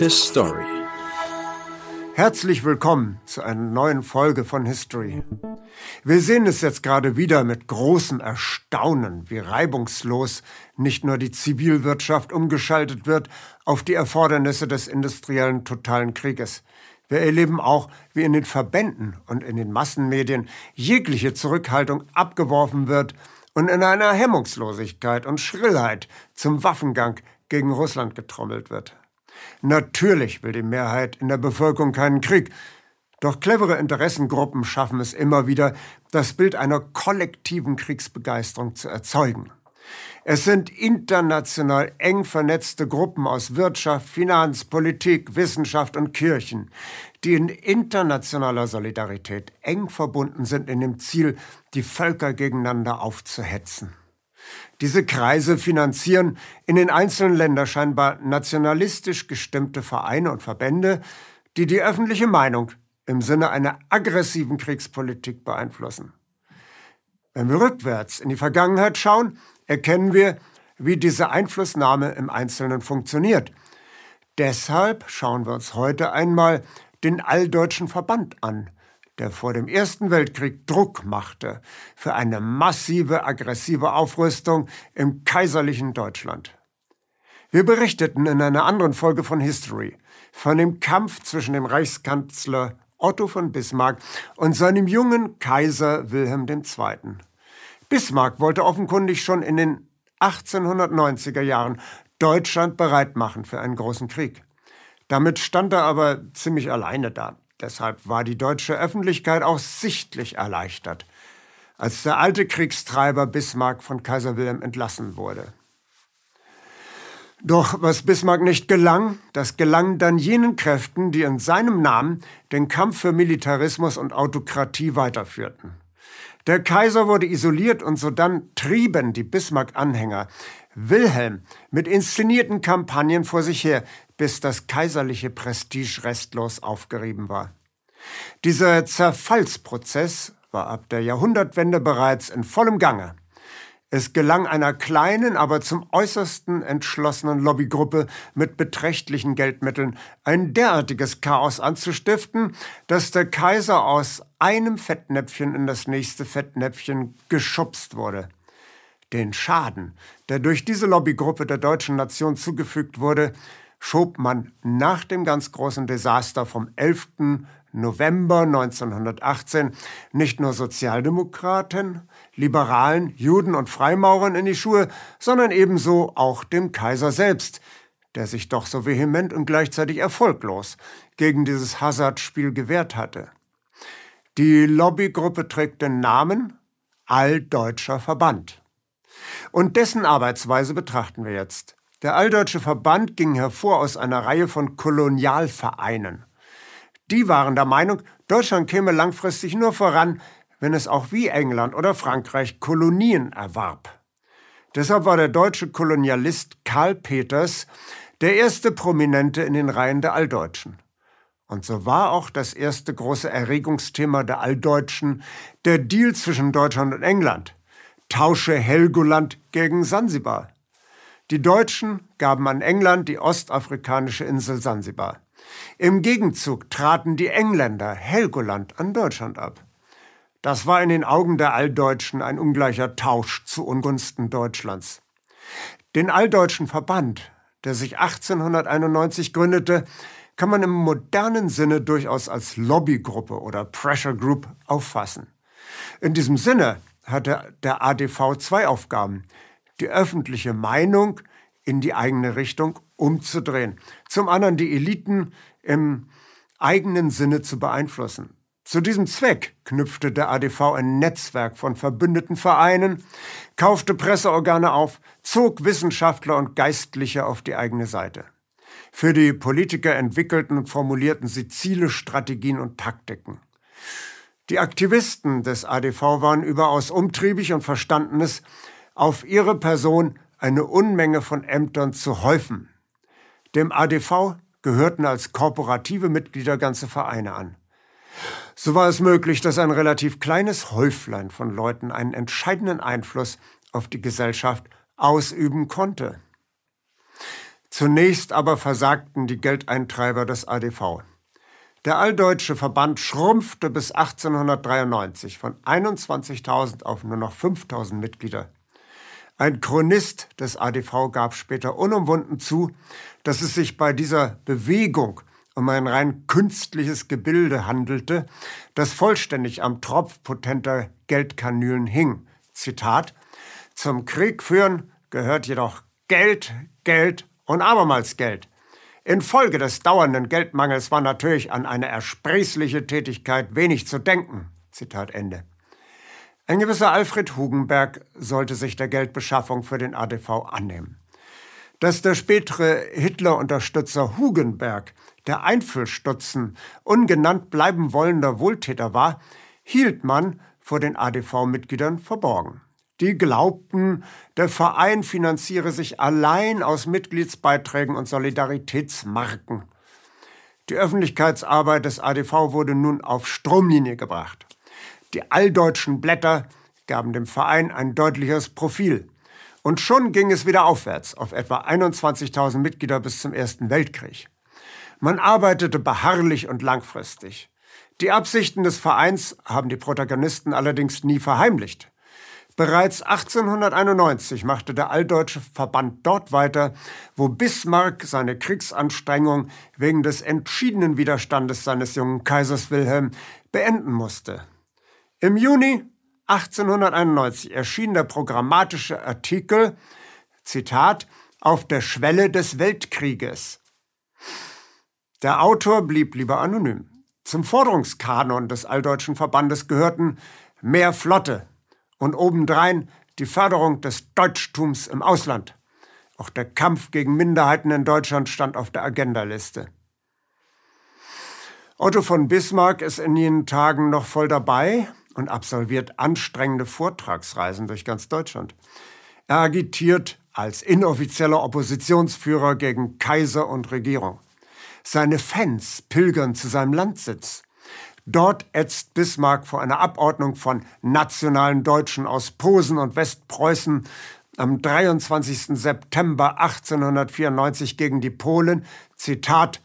His Story. Herzlich willkommen zu einer neuen Folge von History. Wir sehen es jetzt gerade wieder mit großem Erstaunen, wie reibungslos nicht nur die Zivilwirtschaft umgeschaltet wird auf die Erfordernisse des industriellen totalen Krieges. Wir erleben auch, wie in den Verbänden und in den Massenmedien jegliche Zurückhaltung abgeworfen wird und in einer Hemmungslosigkeit und Schrillheit zum Waffengang gegen Russland getrommelt wird. Natürlich will die Mehrheit in der Bevölkerung keinen Krieg, doch clevere Interessengruppen schaffen es immer wieder, das Bild einer kollektiven Kriegsbegeisterung zu erzeugen. Es sind international eng vernetzte Gruppen aus Wirtschaft, Finanz, Politik, Wissenschaft und Kirchen, die in internationaler Solidarität eng verbunden sind in dem Ziel, die Völker gegeneinander aufzuhetzen. Diese Kreise finanzieren in den einzelnen Ländern scheinbar nationalistisch gestimmte Vereine und Verbände, die die öffentliche Meinung im Sinne einer aggressiven Kriegspolitik beeinflussen. Wenn wir rückwärts in die Vergangenheit schauen, erkennen wir, wie diese Einflussnahme im Einzelnen funktioniert. Deshalb schauen wir uns heute einmal den Alldeutschen Verband an, der vor dem Ersten Weltkrieg Druck machte für eine massive aggressive Aufrüstung im kaiserlichen Deutschland. Wir berichteten in einer anderen Folge von History von dem Kampf zwischen dem Reichskanzler Otto von Bismarck und seinem jungen Kaiser Wilhelm II. Bismarck wollte offenkundig schon in den 1890er Jahren Deutschland bereit machen für einen großen Krieg. Damit stand er aber ziemlich alleine da. Deshalb war die deutsche Öffentlichkeit auch sichtlich erleichtert, als der alte Kriegstreiber Bismarck von Kaiser Wilhelm entlassen wurde. Doch was Bismarck nicht gelang, das gelang dann jenen Kräften, die in seinem Namen den Kampf für Militarismus und Autokratie weiterführten. Der Kaiser wurde isoliert und sodann trieben die Bismarck-Anhänger Wilhelm mit inszenierten Kampagnen vor sich her, bis das kaiserliche Prestige restlos aufgerieben war. Dieser Zerfallsprozess war ab der Jahrhundertwende bereits in vollem Gange. Es gelang einer kleinen, aber zum äußersten entschlossenen Lobbygruppe mit beträchtlichen Geldmitteln ein derartiges Chaos anzustiften, dass der Kaiser aus einem Fettnäpfchen in das nächste Fettnäpfchen geschubst wurde. Den Schaden, der durch diese Lobbygruppe der deutschen Nation zugefügt wurde, schob man nach dem ganz großen Desaster vom 11. November 1918 nicht nur Sozialdemokraten, Liberalen, Juden und Freimaurern in die Schuhe, sondern ebenso auch dem Kaiser selbst, der sich doch so vehement und gleichzeitig erfolglos gegen dieses Hazardspiel gewehrt hatte. Die Lobbygruppe trägt den Namen Alldeutscher Verband. Und dessen Arbeitsweise betrachten wir jetzt. Der Alldeutsche Verband ging hervor aus einer Reihe von Kolonialvereinen. Die waren der Meinung, Deutschland käme langfristig nur voran, wenn es auch wie England oder Frankreich Kolonien erwarb. Deshalb war der deutsche Kolonialist Karl Peters der erste Prominente in den Reihen der Alldeutschen. Und so war auch das erste große Erregungsthema der Alldeutschen der Deal zwischen Deutschland und England. Tausche Helgoland gegen Sansibar. Die Deutschen gaben an England die ostafrikanische Insel Sansibar. Im Gegenzug traten die Engländer Helgoland an Deutschland ab. Das war in den Augen der Alldeutschen ein ungleicher Tausch zu Ungunsten Deutschlands. Den Alldeutschen Verband, der sich 1891 gründete, kann man im modernen Sinne durchaus als Lobbygruppe oder Pressure Group auffassen. In diesem Sinne hatte der ADV zwei Aufgaben die öffentliche Meinung in die eigene Richtung umzudrehen. Zum anderen die Eliten im eigenen Sinne zu beeinflussen. Zu diesem Zweck knüpfte der ADV ein Netzwerk von verbündeten Vereinen, kaufte Presseorgane auf, zog Wissenschaftler und Geistliche auf die eigene Seite. Für die Politiker entwickelten und formulierten sie Ziele, Strategien und Taktiken. Die Aktivisten des ADV waren überaus umtriebig und verstanden es, auf ihre Person eine Unmenge von Ämtern zu häufen. Dem ADV gehörten als korporative Mitglieder ganze Vereine an. So war es möglich, dass ein relativ kleines Häuflein von Leuten einen entscheidenden Einfluss auf die Gesellschaft ausüben konnte. Zunächst aber versagten die Geldeintreiber des ADV. Der Alldeutsche Verband schrumpfte bis 1893 von 21.000 auf nur noch 5.000 Mitglieder. Ein Chronist des ADV gab später unumwunden zu, dass es sich bei dieser Bewegung um ein rein künstliches Gebilde handelte, das vollständig am Tropf potenter Geldkanülen hing. Zitat: Zum Krieg führen gehört jedoch Geld, Geld und abermals Geld. Infolge des dauernden Geldmangels war natürlich an eine ersprießliche Tätigkeit wenig zu denken. Zitat Ende. Ein gewisser Alfred Hugenberg sollte sich der Geldbeschaffung für den ADV annehmen. Dass der spätere Hitler-Unterstützer Hugenberg der Einfüllstutzen ungenannt bleiben wollender Wohltäter war, hielt man vor den ADV-Mitgliedern verborgen. Die glaubten, der Verein finanziere sich allein aus Mitgliedsbeiträgen und Solidaritätsmarken. Die Öffentlichkeitsarbeit des ADV wurde nun auf Stromlinie gebracht. Die alldeutschen Blätter gaben dem Verein ein deutliches Profil. Und schon ging es wieder aufwärts auf etwa 21.000 Mitglieder bis zum Ersten Weltkrieg. Man arbeitete beharrlich und langfristig. Die Absichten des Vereins haben die Protagonisten allerdings nie verheimlicht. Bereits 1891 machte der Alldeutsche Verband dort weiter, wo Bismarck seine Kriegsanstrengung wegen des entschiedenen Widerstandes seines jungen Kaisers Wilhelm beenden musste. Im Juni 1891 erschien der programmatische Artikel, Zitat, auf der Schwelle des Weltkrieges. Der Autor blieb lieber anonym. Zum Forderungskanon des Alldeutschen Verbandes gehörten mehr Flotte und obendrein die Förderung des Deutschtums im Ausland. Auch der Kampf gegen Minderheiten in Deutschland stand auf der Agendaliste. Otto von Bismarck ist in jenen Tagen noch voll dabei und absolviert anstrengende Vortragsreisen durch ganz Deutschland. Er agitiert als inoffizieller Oppositionsführer gegen Kaiser und Regierung. Seine Fans pilgern zu seinem Landsitz. Dort ätzt Bismarck vor einer Abordnung von nationalen Deutschen aus Posen und Westpreußen am 23. September 1894 gegen die Polen, Zitat,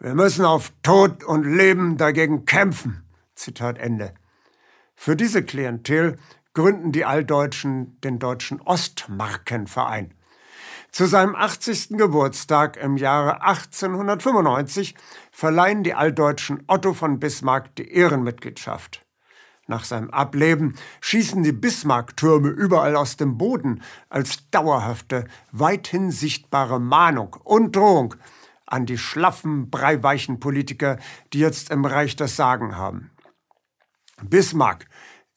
wir müssen auf Tod und Leben dagegen kämpfen. Zitat Ende. Für diese Klientel gründen die Alldeutschen den Deutschen Ostmarkenverein. Zu seinem 80. Geburtstag im Jahre 1895 verleihen die Alldeutschen Otto von Bismarck die Ehrenmitgliedschaft. Nach seinem Ableben schießen die Bismarck-Türme überall aus dem Boden als dauerhafte, weithin sichtbare Mahnung und Drohung an die schlaffen, breiweichen Politiker, die jetzt im Reich das Sagen haben. Bismarck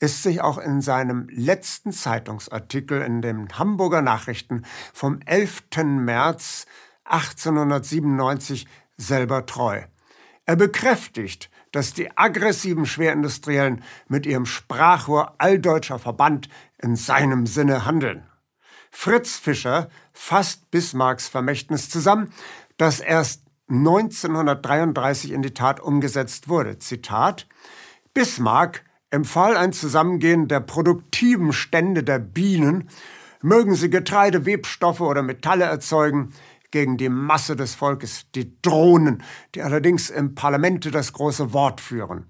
ist sich auch in seinem letzten Zeitungsartikel in den Hamburger Nachrichten vom 11. März 1897 selber treu. Er bekräftigt, dass die aggressiven Schwerindustriellen mit ihrem Sprachrohr Alldeutscher Verband in seinem Sinne handeln. Fritz Fischer fasst Bismarcks Vermächtnis zusammen, das erst 1933 in die Tat umgesetzt wurde. Zitat Bismarck empfahl ein Zusammengehen der produktiven Stände der Bienen, mögen sie Getreide, Webstoffe oder Metalle erzeugen, gegen die Masse des Volkes, die Drohnen, die allerdings im Parlamente das große Wort führen.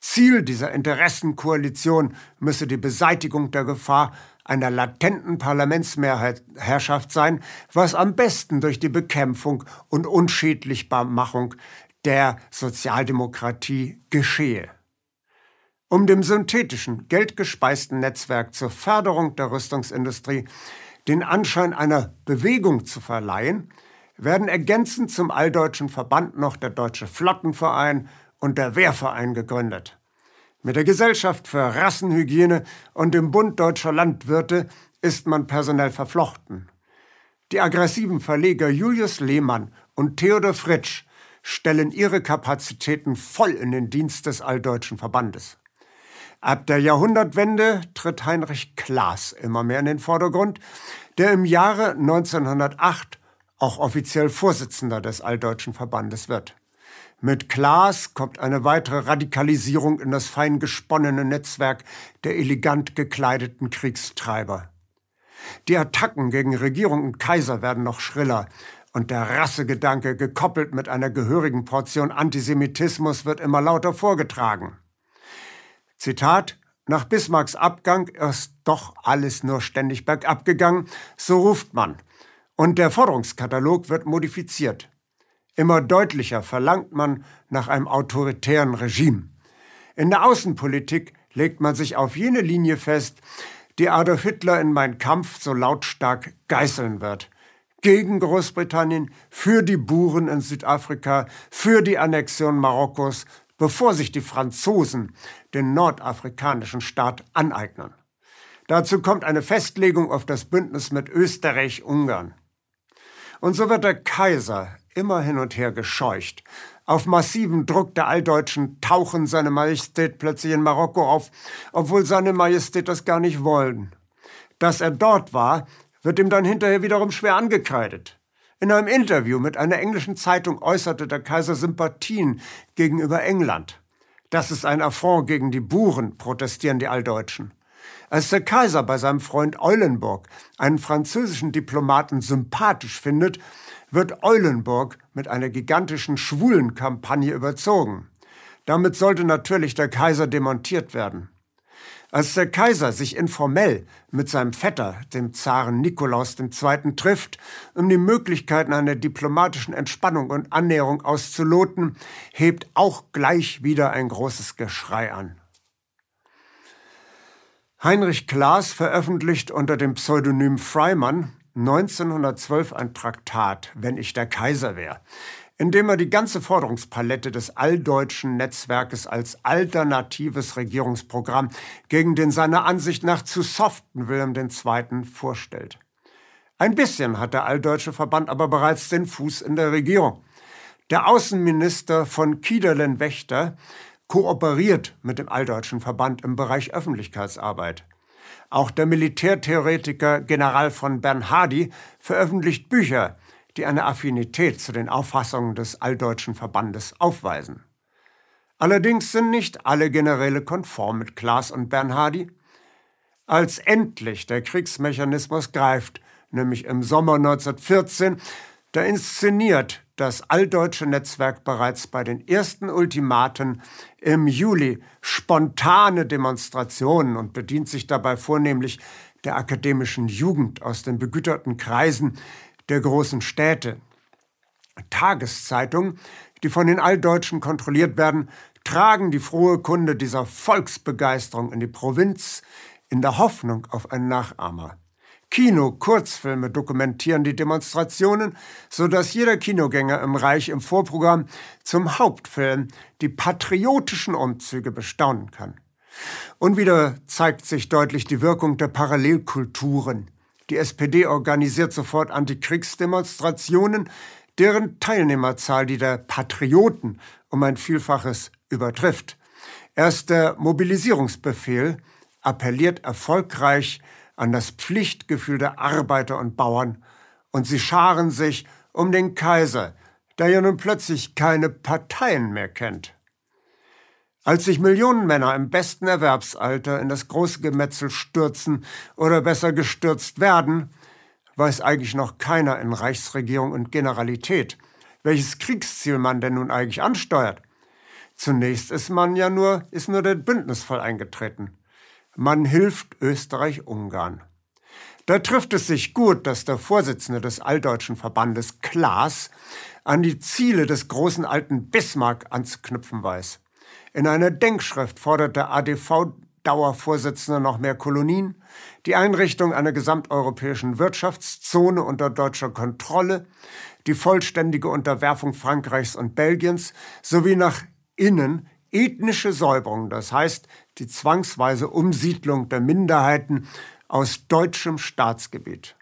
Ziel dieser Interessenkoalition müsse die Beseitigung der Gefahr einer latenten Parlamentsmehrheitsherrschaft sein, was am besten durch die Bekämpfung und Unschädlichbarmachung der Sozialdemokratie geschehe. Um dem synthetischen, geldgespeisten Netzwerk zur Förderung der Rüstungsindustrie den Anschein einer Bewegung zu verleihen, werden ergänzend zum Alldeutschen Verband noch der Deutsche Flottenverein und der Wehrverein gegründet. Mit der Gesellschaft für Rassenhygiene und dem Bund deutscher Landwirte ist man personell verflochten. Die aggressiven Verleger Julius Lehmann und Theodor Fritsch stellen ihre Kapazitäten voll in den Dienst des Alldeutschen Verbandes. Ab der Jahrhundertwende tritt Heinrich Klaas immer mehr in den Vordergrund, der im Jahre 1908 auch offiziell Vorsitzender des Alldeutschen Verbandes wird. Mit Klaas kommt eine weitere Radikalisierung in das fein gesponnene Netzwerk der elegant gekleideten Kriegstreiber. Die Attacken gegen Regierung und Kaiser werden noch schriller und der Rassegedanke, gekoppelt mit einer gehörigen Portion Antisemitismus, wird immer lauter vorgetragen. Zitat Nach Bismarcks Abgang ist doch alles nur ständig bergab gegangen, so ruft man. Und der Forderungskatalog wird modifiziert. Immer deutlicher verlangt man nach einem autoritären Regime. In der Außenpolitik legt man sich auf jene Linie fest, die Adolf Hitler in Mein Kampf so lautstark geißeln wird. Gegen Großbritannien, für die Buren in Südafrika, für die Annexion Marokkos, bevor sich die Franzosen den nordafrikanischen Staat aneignen. Dazu kommt eine Festlegung auf das Bündnis mit Österreich-Ungarn. Und so wird der Kaiser immer hin und her gescheucht. Auf massiven Druck der Alldeutschen tauchen seine Majestät plötzlich in Marokko auf, obwohl seine Majestät das gar nicht wollen. Dass er dort war, wird ihm dann hinterher wiederum schwer angekreidet. In einem Interview mit einer englischen Zeitung äußerte der Kaiser Sympathien gegenüber England. Das ist ein Affront gegen die Buren, protestieren die Alldeutschen. Als der Kaiser bei seinem Freund Eulenburg einen französischen Diplomaten sympathisch findet, wird Eulenburg mit einer gigantischen Schwulenkampagne überzogen. Damit sollte natürlich der Kaiser demontiert werden. Als der Kaiser sich informell mit seinem Vetter, dem Zaren Nikolaus II., trifft, um die Möglichkeiten einer diplomatischen Entspannung und Annäherung auszuloten, hebt auch gleich wieder ein großes Geschrei an. Heinrich Klaas veröffentlicht unter dem Pseudonym Freimann 1912 ein Traktat, Wenn ich der Kaiser wäre, in dem er die ganze Forderungspalette des alldeutschen Netzwerkes als alternatives Regierungsprogramm gegen den seiner Ansicht nach zu soften Wilhelm II. vorstellt. Ein bisschen hat der alldeutsche Verband aber bereits den Fuß in der Regierung. Der Außenminister von Kiederlen-Wächter kooperiert mit dem alldeutschen Verband im Bereich Öffentlichkeitsarbeit. Auch der Militärtheoretiker General von Bernhardi veröffentlicht Bücher, die eine Affinität zu den Auffassungen des alldeutschen Verbandes aufweisen. Allerdings sind nicht alle Generäle konform mit Klaas und Bernhardi. Als endlich der Kriegsmechanismus greift, nämlich im Sommer 1914, da inszeniert das alldeutsche Netzwerk bereits bei den ersten Ultimaten im Juli spontane Demonstrationen und bedient sich dabei vornehmlich der akademischen Jugend aus den begüterten Kreisen der großen Städte. Tageszeitungen, die von den Alldeutschen kontrolliert werden, tragen die frohe Kunde dieser Volksbegeisterung in die Provinz in der Hoffnung auf einen Nachahmer. Kino, Kurzfilme dokumentieren die Demonstrationen, so dass jeder Kinogänger im Reich im Vorprogramm zum Hauptfilm die patriotischen Umzüge bestaunen kann. Und wieder zeigt sich deutlich die Wirkung der Parallelkulturen. Die SPD organisiert sofort Antikriegsdemonstrationen, deren Teilnehmerzahl die der Patrioten um ein Vielfaches übertrifft. Erst der Mobilisierungsbefehl appelliert erfolgreich an das Pflichtgefühl der Arbeiter und Bauern, und sie scharen sich um den Kaiser, der ja nun plötzlich keine Parteien mehr kennt. Als sich Millionen Männer im besten Erwerbsalter in das große Gemetzel stürzen oder besser gestürzt werden, weiß eigentlich noch keiner in Reichsregierung und Generalität, welches Kriegsziel man denn nun eigentlich ansteuert. Zunächst ist man ja nur, ist nur der Bündnisfall eingetreten. Man hilft Österreich-Ungarn. Da trifft es sich gut, dass der Vorsitzende des Alldeutschen Verbandes Klaas an die Ziele des großen alten Bismarck anzuknüpfen weiß. In einer Denkschrift fordert der ADV Dauervorsitzende noch mehr Kolonien, die Einrichtung einer gesamteuropäischen Wirtschaftszone unter deutscher Kontrolle, die vollständige Unterwerfung Frankreichs und Belgiens sowie nach innen ethnische Säuberung, das heißt die zwangsweise Umsiedlung der Minderheiten aus deutschem Staatsgebiet.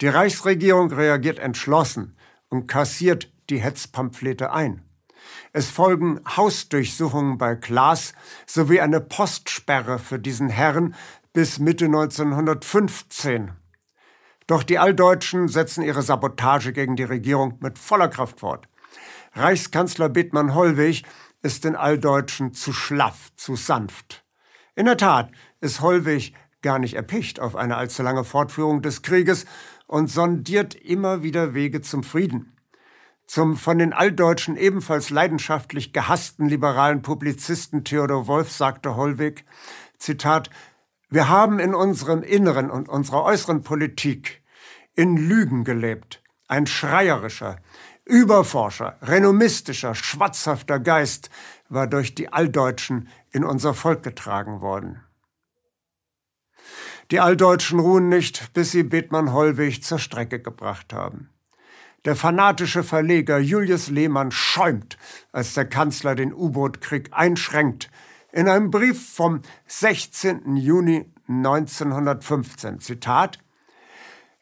Die Reichsregierung reagiert entschlossen und kassiert die Hetzpamphlete ein. Es folgen Hausdurchsuchungen bei Klaas sowie eine Postsperre für diesen Herrn bis Mitte 1915. Doch die Alldeutschen setzen ihre Sabotage gegen die Regierung mit voller Kraft fort. Reichskanzler Bethmann Hollweg ist den Alldeutschen zu schlaff, zu sanft. In der Tat ist Hollweg gar nicht erpicht auf eine allzu lange Fortführung des Krieges und sondiert immer wieder Wege zum Frieden. Zum von den Alldeutschen ebenfalls leidenschaftlich gehassten liberalen Publizisten Theodor Wolf sagte Hollweg, Zitat, wir haben in unserem Inneren und unserer äußeren Politik in Lügen gelebt. Ein schreierischer, überforscher, renommistischer, schwatzhafter Geist war durch die Alldeutschen in unser Volk getragen worden. Die Alldeutschen ruhen nicht, bis sie Bethmann Hollweg zur Strecke gebracht haben. Der fanatische Verleger Julius Lehmann schäumt, als der Kanzler den U-Boot-Krieg einschränkt. In einem Brief vom 16. Juni 1915, Zitat,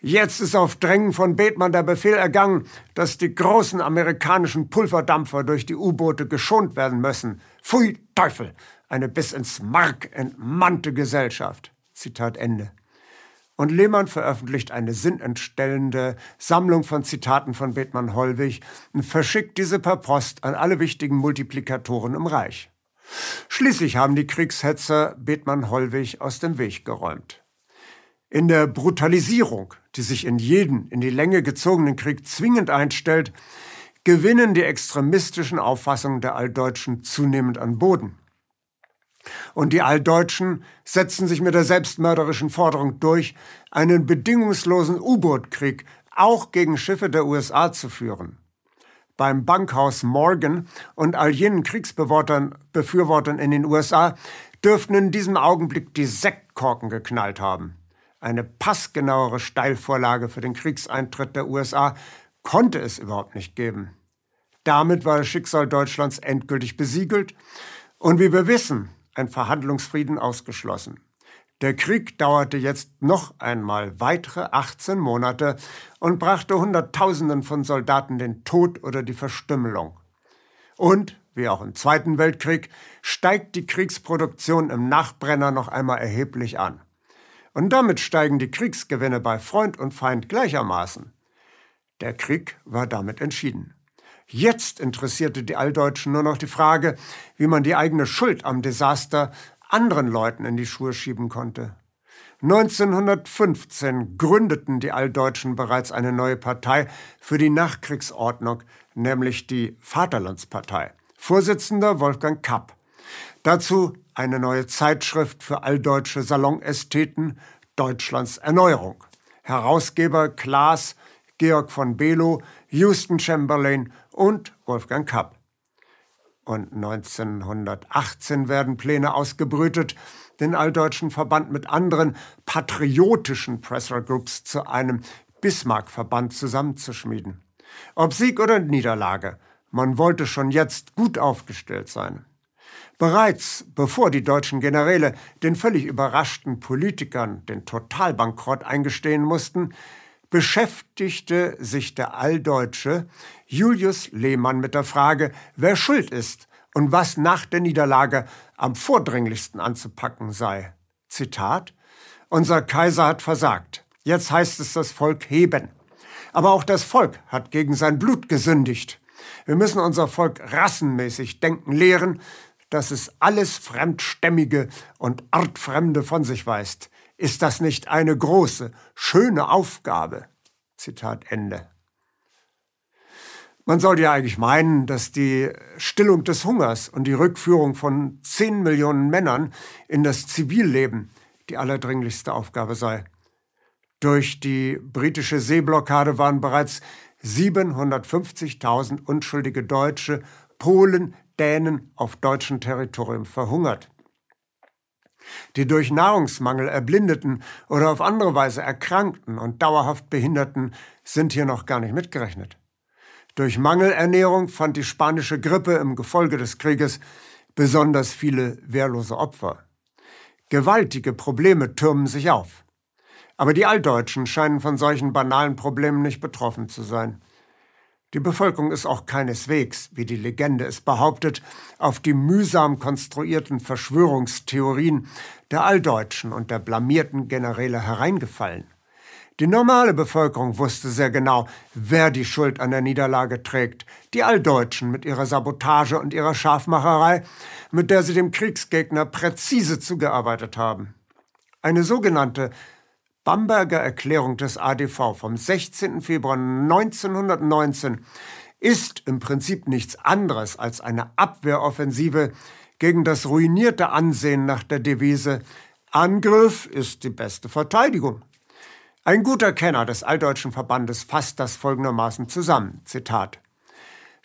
Jetzt ist auf Drängen von Bethmann der Befehl ergangen, dass die großen amerikanischen Pulverdampfer durch die U-Boote geschont werden müssen. Pfui Teufel, eine bis ins Mark entmannte Gesellschaft. Zitat Ende. Und Lehmann veröffentlicht eine sinnentstellende Sammlung von Zitaten von Bethmann Hollwig und verschickt diese per Post an alle wichtigen Multiplikatoren im Reich. Schließlich haben die Kriegshetzer Bethmann Hollwig aus dem Weg geräumt. In der Brutalisierung, die sich in jeden in die Länge gezogenen Krieg zwingend einstellt, gewinnen die extremistischen Auffassungen der Alldeutschen zunehmend an Boden. Und die Alldeutschen setzen sich mit der selbstmörderischen Forderung durch, einen bedingungslosen U-Boot-Krieg auch gegen Schiffe der USA zu führen. Beim Bankhaus Morgan und all jenen Kriegsbefürwortern in den USA dürften in diesem Augenblick die Sektkorken geknallt haben. Eine passgenauere Steilvorlage für den Kriegseintritt der USA konnte es überhaupt nicht geben. Damit war das Schicksal Deutschlands endgültig besiegelt und wie wir wissen, ein Verhandlungsfrieden ausgeschlossen. Der Krieg dauerte jetzt noch einmal weitere 18 Monate und brachte Hunderttausenden von Soldaten den Tod oder die Verstümmelung. Und, wie auch im Zweiten Weltkrieg, steigt die Kriegsproduktion im Nachbrenner noch einmal erheblich an. Und damit steigen die Kriegsgewinne bei Freund und Feind gleichermaßen. Der Krieg war damit entschieden. Jetzt interessierte die Alldeutschen nur noch die Frage, wie man die eigene Schuld am Desaster anderen Leuten in die Schuhe schieben konnte. 1915 gründeten die Alldeutschen bereits eine neue Partei für die Nachkriegsordnung, nämlich die Vaterlandspartei. Vorsitzender Wolfgang Kapp. Dazu eine neue Zeitschrift für alldeutsche Salonästheten, Deutschlands Erneuerung. Herausgeber Klaas Georg von Below, Houston Chamberlain und Wolfgang Kapp. Und 1918 werden Pläne ausgebrütet, den Alldeutschen Verband mit anderen patriotischen Pressure Groups zu einem Bismarck-Verband zusammenzuschmieden. Ob Sieg oder Niederlage, man wollte schon jetzt gut aufgestellt sein. Bereits bevor die deutschen Generäle den völlig überraschten Politikern den Totalbankrott eingestehen mussten, beschäftigte sich der Alldeutsche Julius Lehmann mit der Frage, wer schuld ist und was nach der Niederlage am vordringlichsten anzupacken sei. Zitat Unser Kaiser hat versagt. Jetzt heißt es das Volk heben. Aber auch das Volk hat gegen sein Blut gesündigt. Wir müssen unser Volk rassenmäßig denken lehren, dass es alles Fremdstämmige und Artfremde von sich weist. Ist das nicht eine große, schöne Aufgabe? Zitat Ende. Man sollte ja eigentlich meinen, dass die Stillung des Hungers und die Rückführung von 10 Millionen Männern in das Zivilleben die allerdringlichste Aufgabe sei. Durch die britische Seeblockade waren bereits 750.000 unschuldige Deutsche, Polen, Dänen auf deutschem Territorium verhungert. Die durch Nahrungsmangel erblindeten oder auf andere Weise erkrankten und dauerhaft Behinderten sind hier noch gar nicht mitgerechnet. Durch Mangelernährung fand die spanische Grippe im Gefolge des Krieges besonders viele wehrlose Opfer. Gewaltige Probleme türmen sich auf. Aber die Alldeutschen scheinen von solchen banalen Problemen nicht betroffen zu sein. Die Bevölkerung ist auch keineswegs, wie die Legende es behauptet, auf die mühsam konstruierten Verschwörungstheorien der Alldeutschen und der blamierten Generäle hereingefallen. Die normale Bevölkerung wusste sehr genau, wer die Schuld an der Niederlage trägt. Die Alldeutschen mit ihrer Sabotage und ihrer Scharfmacherei, mit der sie dem Kriegsgegner präzise zugearbeitet haben. Eine sogenannte Bamberger Erklärung des ADV vom 16. Februar 1919 ist im Prinzip nichts anderes als eine Abwehroffensive gegen das ruinierte Ansehen nach der Devise Angriff ist die beste Verteidigung. Ein guter Kenner des Alldeutschen Verbandes fasst das folgendermaßen zusammen. Zitat.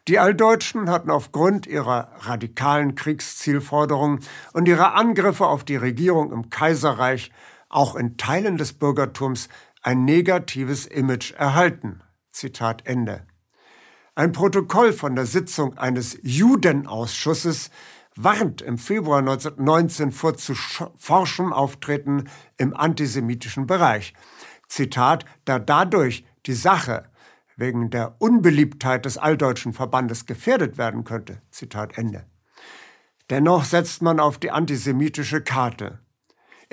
Die Alldeutschen hatten aufgrund ihrer radikalen Kriegszielforderungen und ihrer Angriffe auf die Regierung im Kaiserreich auch in Teilen des Bürgertums ein negatives Image erhalten. Zitat Ende. Ein Protokoll von der Sitzung eines Judenausschusses warnt im Februar 1919 vor zu forschem Auftreten im antisemitischen Bereich. Zitat, da dadurch die Sache wegen der Unbeliebtheit des Alldeutschen Verbandes gefährdet werden könnte. Zitat Ende. Dennoch setzt man auf die antisemitische Karte.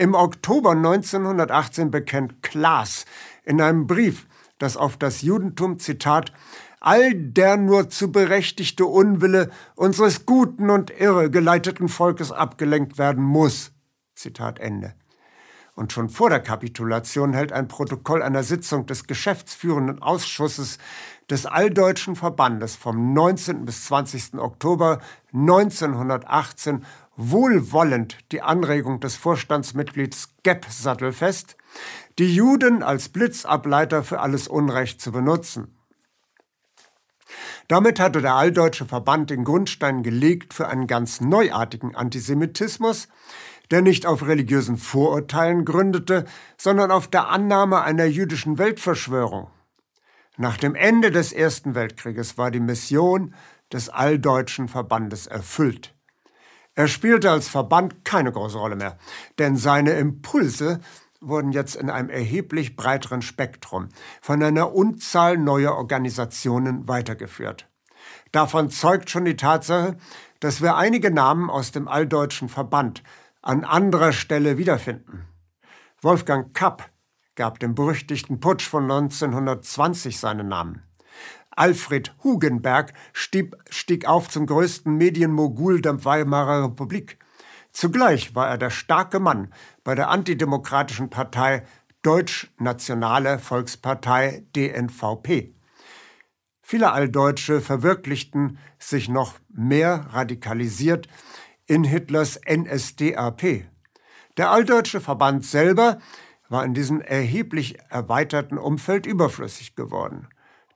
Im Oktober 1918 bekennt Klaas in einem Brief, dass auf das Judentum, Zitat, all der nur zu berechtigte Unwille unseres guten und irregeleiteten Volkes abgelenkt werden muss. Zitat Ende und schon vor der Kapitulation hält ein Protokoll einer Sitzung des geschäftsführenden Ausschusses des Alldeutschen Verbandes vom 19. bis 20. Oktober 1918 wohlwollend die Anregung des Vorstandsmitglieds Gepp sattelfest, die Juden als Blitzableiter für alles Unrecht zu benutzen. Damit hatte der Alldeutsche Verband den Grundstein gelegt für einen ganz neuartigen Antisemitismus, der nicht auf religiösen Vorurteilen gründete, sondern auf der Annahme einer jüdischen Weltverschwörung. Nach dem Ende des Ersten Weltkrieges war die Mission des Alldeutschen Verbandes erfüllt. Er spielte als Verband keine große Rolle mehr, denn seine Impulse wurden jetzt in einem erheblich breiteren Spektrum von einer Unzahl neuer Organisationen weitergeführt. Davon zeugt schon die Tatsache, dass wir einige Namen aus dem Alldeutschen Verband an anderer Stelle wiederfinden. Wolfgang Kapp gab dem berüchtigten Putsch von 1920 seinen Namen. Alfred Hugenberg stieg, auf zum größten Medienmogul der Weimarer Republik. Zugleich war er der starke Mann bei der antidemokratischen Partei Deutsch-Nationale Volkspartei DNVP. Viele Alldeutsche verwirklichten sich noch mehr radikalisiert in Hitlers NSDAP. Der Alldeutsche Verband selber war in diesem erheblich erweiterten Umfeld überflüssig geworden.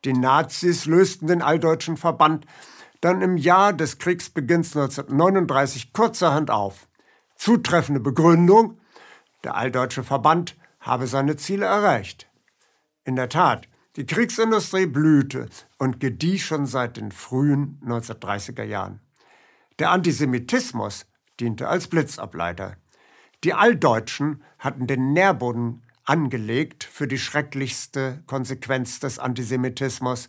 Die Nazis lösten den Alldeutschen Verband dann im Jahr des Kriegsbeginns 1939 kurzerhand auf. Zutreffende Begründung, der Alldeutsche Verband habe seine Ziele erreicht. In der Tat, die Kriegsindustrie blühte und gedieh schon seit den frühen 1930er Jahren. Der Antisemitismus diente als Blitzableiter. Die Alldeutschen hatten den Nährboden angelegt für die schrecklichste Konsequenz des Antisemitismus,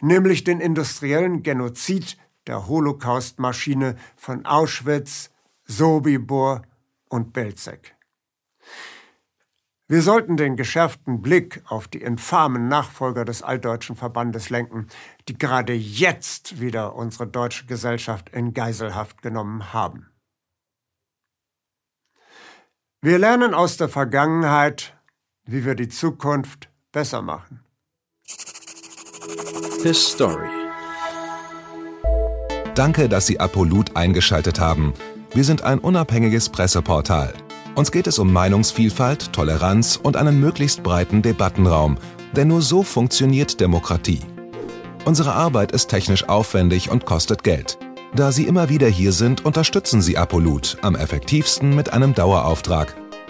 nämlich den industriellen Genozid der Holocaustmaschine von Auschwitz, Sobibor und Belzec. Wir sollten den geschärften Blick auf die infamen Nachfolger des Altdeutschen Verbandes lenken, die gerade jetzt wieder unsere deutsche Gesellschaft in Geiselhaft genommen haben. Wir lernen aus der Vergangenheit, wie wir die Zukunft besser machen. His Story. Danke, dass Sie Apolut eingeschaltet haben. Wir sind ein unabhängiges Presseportal. Uns geht es um Meinungsvielfalt, Toleranz und einen möglichst breiten Debattenraum, denn nur so funktioniert Demokratie. Unsere Arbeit ist technisch aufwendig und kostet Geld. Da Sie immer wieder hier sind, unterstützen Sie Apolut am effektivsten mit einem Dauerauftrag.